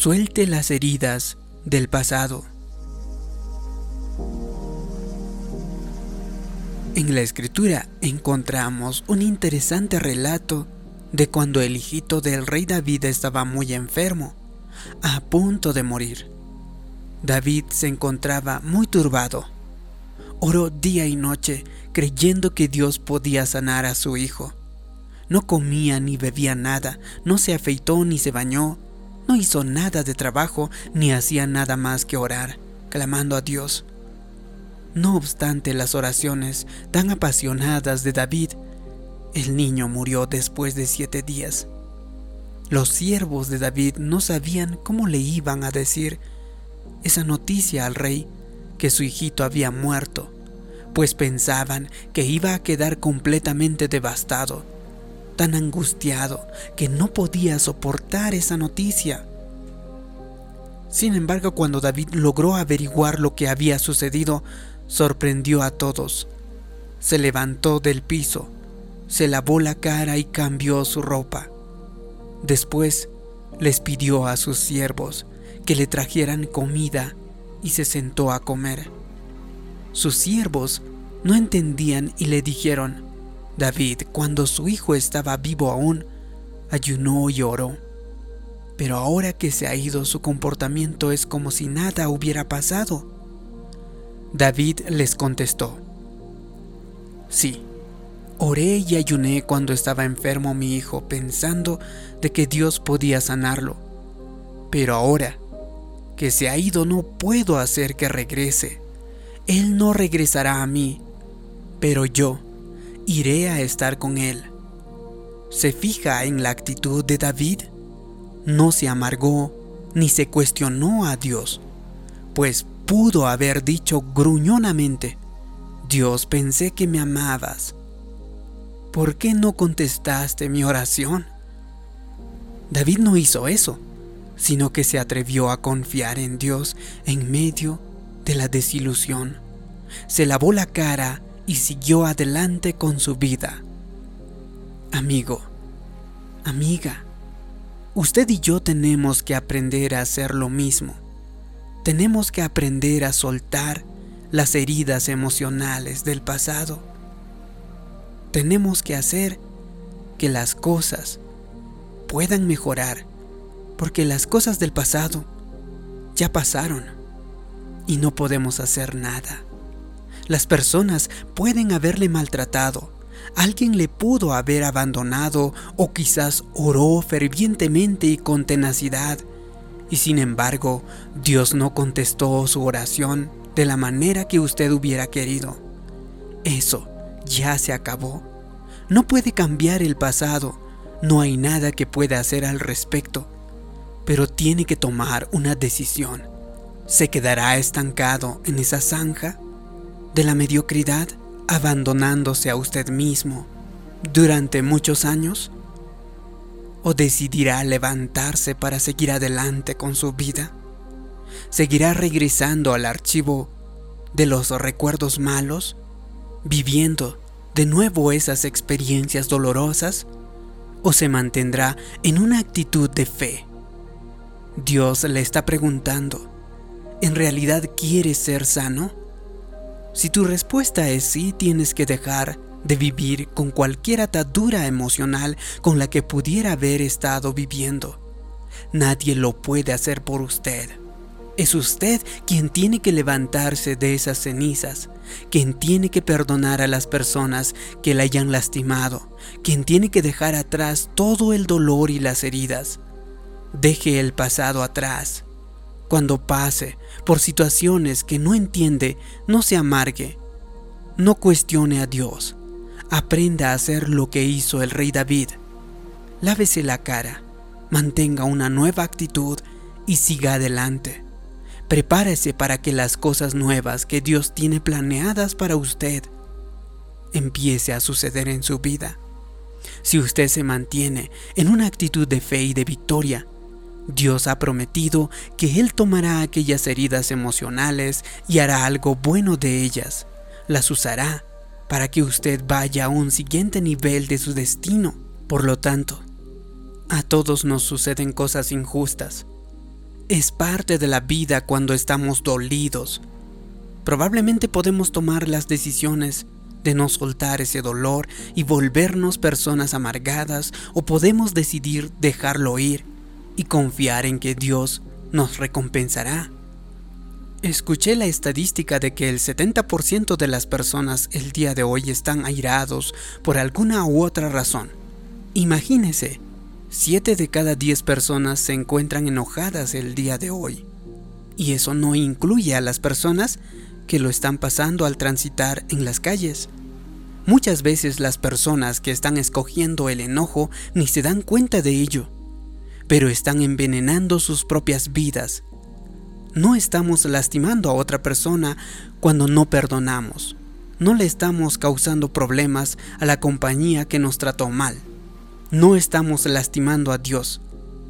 Suelte las heridas del pasado. En la escritura encontramos un interesante relato de cuando el hijito del rey David estaba muy enfermo, a punto de morir. David se encontraba muy turbado. Oró día y noche creyendo que Dios podía sanar a su hijo. No comía ni bebía nada, no se afeitó ni se bañó, no hizo nada de trabajo ni hacía nada más que orar, clamando a Dios. No obstante las oraciones tan apasionadas de David, el niño murió después de siete días. Los siervos de David no sabían cómo le iban a decir esa noticia al rey que su hijito había muerto, pues pensaban que iba a quedar completamente devastado tan angustiado que no podía soportar esa noticia. Sin embargo, cuando David logró averiguar lo que había sucedido, sorprendió a todos. Se levantó del piso, se lavó la cara y cambió su ropa. Después les pidió a sus siervos que le trajeran comida y se sentó a comer. Sus siervos no entendían y le dijeron, David, cuando su hijo estaba vivo aún, ayunó y oró. Pero ahora que se ha ido su comportamiento es como si nada hubiera pasado. David les contestó, Sí, oré y ayuné cuando estaba enfermo mi hijo pensando de que Dios podía sanarlo. Pero ahora que se ha ido no puedo hacer que regrese. Él no regresará a mí, pero yo iré a estar con él. Se fija en la actitud de David. No se amargó ni se cuestionó a Dios, pues pudo haber dicho gruñonamente, Dios pensé que me amabas. ¿Por qué no contestaste mi oración? David no hizo eso, sino que se atrevió a confiar en Dios en medio de la desilusión. Se lavó la cara y siguió adelante con su vida. Amigo, amiga, usted y yo tenemos que aprender a hacer lo mismo. Tenemos que aprender a soltar las heridas emocionales del pasado. Tenemos que hacer que las cosas puedan mejorar, porque las cosas del pasado ya pasaron y no podemos hacer nada. Las personas pueden haberle maltratado, alguien le pudo haber abandonado o quizás oró fervientemente y con tenacidad, y sin embargo Dios no contestó su oración de la manera que usted hubiera querido. Eso ya se acabó. No puede cambiar el pasado, no hay nada que pueda hacer al respecto, pero tiene que tomar una decisión. ¿Se quedará estancado en esa zanja? de la mediocridad abandonándose a usted mismo durante muchos años? ¿O decidirá levantarse para seguir adelante con su vida? ¿Seguirá regresando al archivo de los recuerdos malos, viviendo de nuevo esas experiencias dolorosas? ¿O se mantendrá en una actitud de fe? Dios le está preguntando, ¿en realidad quieres ser sano? Si tu respuesta es sí, tienes que dejar de vivir con cualquier atadura emocional con la que pudiera haber estado viviendo. Nadie lo puede hacer por usted. Es usted quien tiene que levantarse de esas cenizas, quien tiene que perdonar a las personas que le hayan lastimado, quien tiene que dejar atrás todo el dolor y las heridas. Deje el pasado atrás cuando pase por situaciones que no entiende, no se amargue. No cuestione a Dios. Aprenda a hacer lo que hizo el rey David. Lávese la cara, mantenga una nueva actitud y siga adelante. Prepárese para que las cosas nuevas que Dios tiene planeadas para usted empiece a suceder en su vida. Si usted se mantiene en una actitud de fe y de victoria, Dios ha prometido que Él tomará aquellas heridas emocionales y hará algo bueno de ellas. Las usará para que usted vaya a un siguiente nivel de su destino. Por lo tanto, a todos nos suceden cosas injustas. Es parte de la vida cuando estamos dolidos. Probablemente podemos tomar las decisiones de no soltar ese dolor y volvernos personas amargadas o podemos decidir dejarlo ir y confiar en que Dios nos recompensará. Escuché la estadística de que el 70% de las personas el día de hoy están airados por alguna u otra razón. Imagínese, 7 de cada 10 personas se encuentran enojadas el día de hoy. Y eso no incluye a las personas que lo están pasando al transitar en las calles. Muchas veces las personas que están escogiendo el enojo ni se dan cuenta de ello, pero están envenenando sus propias vidas. No estamos lastimando a otra persona cuando no perdonamos. No le estamos causando problemas a la compañía que nos trató mal no estamos lastimando a Dios,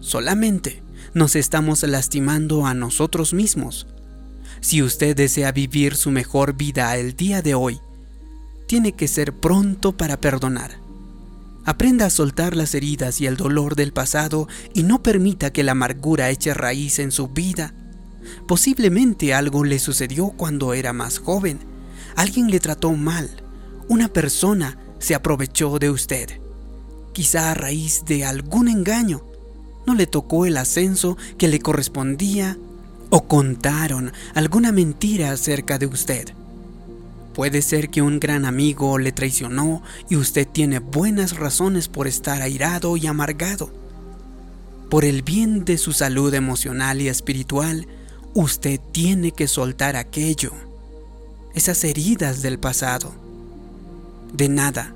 solamente nos estamos lastimando a nosotros mismos. Si usted desea vivir su mejor vida el día de hoy, tiene que ser pronto para perdonar. Aprenda a soltar las heridas y el dolor del pasado y no permita que la amargura eche raíz en su vida. Posiblemente algo le sucedió cuando era más joven. Alguien le trató mal. Una persona se aprovechó de usted quizá a raíz de algún engaño, no le tocó el ascenso que le correspondía o contaron alguna mentira acerca de usted. Puede ser que un gran amigo le traicionó y usted tiene buenas razones por estar airado y amargado. Por el bien de su salud emocional y espiritual, usted tiene que soltar aquello, esas heridas del pasado. De nada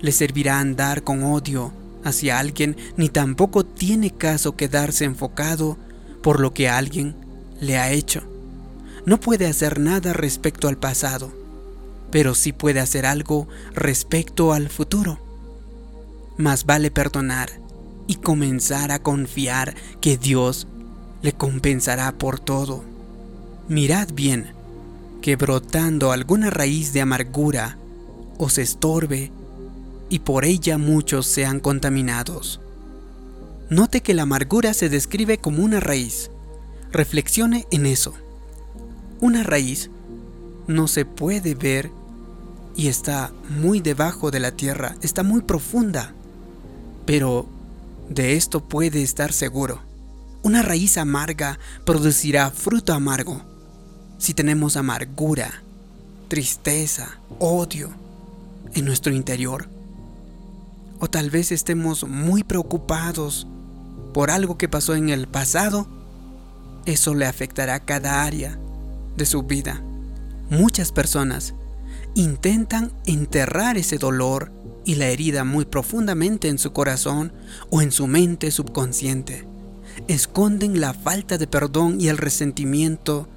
le servirá andar con odio hacia alguien, ni tampoco tiene caso quedarse enfocado por lo que alguien le ha hecho. No puede hacer nada respecto al pasado, pero sí puede hacer algo respecto al futuro. Más vale perdonar y comenzar a confiar que Dios le compensará por todo. Mirad bien que brotando alguna raíz de amargura os estorbe y por ella muchos sean contaminados. Note que la amargura se describe como una raíz. Reflexione en eso. Una raíz no se puede ver y está muy debajo de la tierra, está muy profunda. Pero de esto puede estar seguro. Una raíz amarga producirá fruto amargo. Si tenemos amargura, tristeza, odio en nuestro interior, o tal vez estemos muy preocupados por algo que pasó en el pasado, eso le afectará cada área de su vida. Muchas personas intentan enterrar ese dolor y la herida muy profundamente en su corazón o en su mente subconsciente. Esconden la falta de perdón y el resentimiento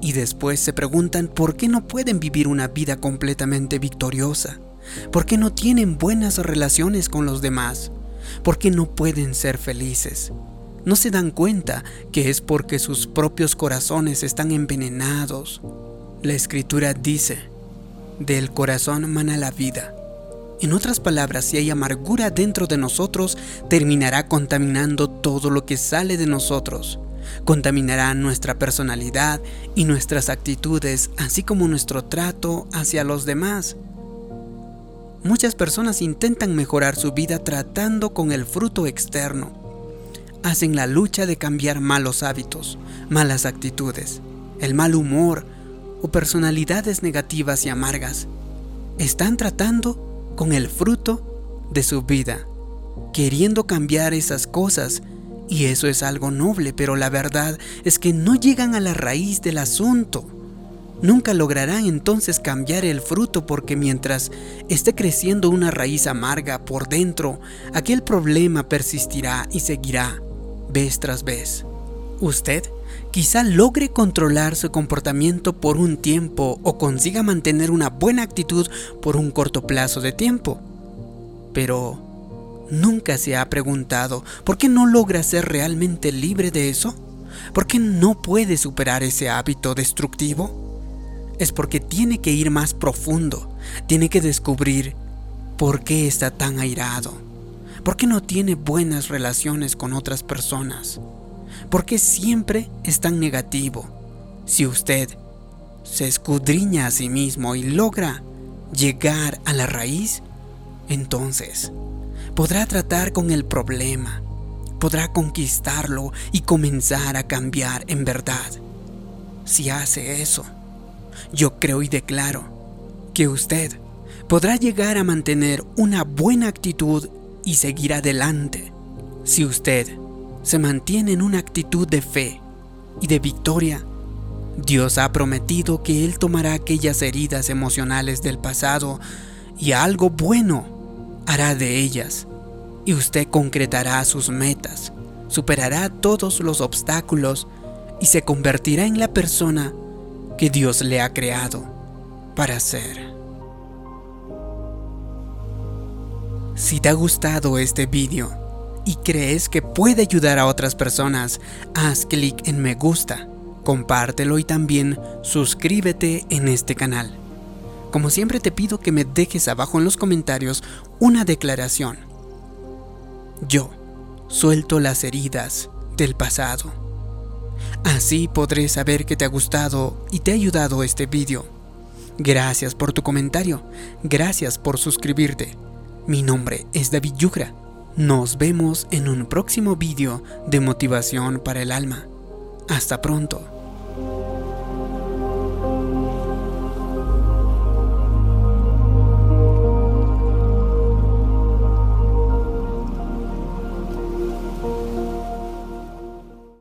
y después se preguntan por qué no pueden vivir una vida completamente victoriosa. ¿Por qué no tienen buenas relaciones con los demás? ¿Por qué no pueden ser felices? No se dan cuenta que es porque sus propios corazones están envenenados. La escritura dice, del corazón mana la vida. En otras palabras, si hay amargura dentro de nosotros, terminará contaminando todo lo que sale de nosotros. Contaminará nuestra personalidad y nuestras actitudes, así como nuestro trato hacia los demás. Muchas personas intentan mejorar su vida tratando con el fruto externo. Hacen la lucha de cambiar malos hábitos, malas actitudes, el mal humor o personalidades negativas y amargas. Están tratando con el fruto de su vida, queriendo cambiar esas cosas y eso es algo noble, pero la verdad es que no llegan a la raíz del asunto nunca lograrán entonces cambiar el fruto porque mientras esté creciendo una raíz amarga por dentro, aquel problema persistirá y seguirá vez tras vez. Usted quizá logre controlar su comportamiento por un tiempo o consiga mantener una buena actitud por un corto plazo de tiempo. Pero, ¿nunca se ha preguntado por qué no logra ser realmente libre de eso? ¿Por qué no puede superar ese hábito destructivo? es porque tiene que ir más profundo, tiene que descubrir por qué está tan airado, por qué no tiene buenas relaciones con otras personas, ¿Por qué siempre es tan negativo? Si usted se escudriña a sí mismo y logra llegar a la raíz, entonces podrá tratar con el problema, podrá conquistarlo y comenzar a cambiar en verdad. Si hace eso, yo creo y declaro que usted podrá llegar a mantener una buena actitud y seguir adelante. Si usted se mantiene en una actitud de fe y de victoria, Dios ha prometido que Él tomará aquellas heridas emocionales del pasado y algo bueno hará de ellas, y usted concretará sus metas, superará todos los obstáculos y se convertirá en la persona que Dios le ha creado para ser. Si te ha gustado este vídeo y crees que puede ayudar a otras personas, haz clic en me gusta compártelo y también suscríbete en este canal. Como siempre te pido que me dejes abajo en los comentarios una declaración. Yo suelto las heridas del pasado. Así podré saber que te ha gustado y te ha ayudado este vídeo. Gracias por tu comentario, gracias por suscribirte. Mi nombre es David Yugra. Nos vemos en un próximo vídeo de motivación para el alma. Hasta pronto.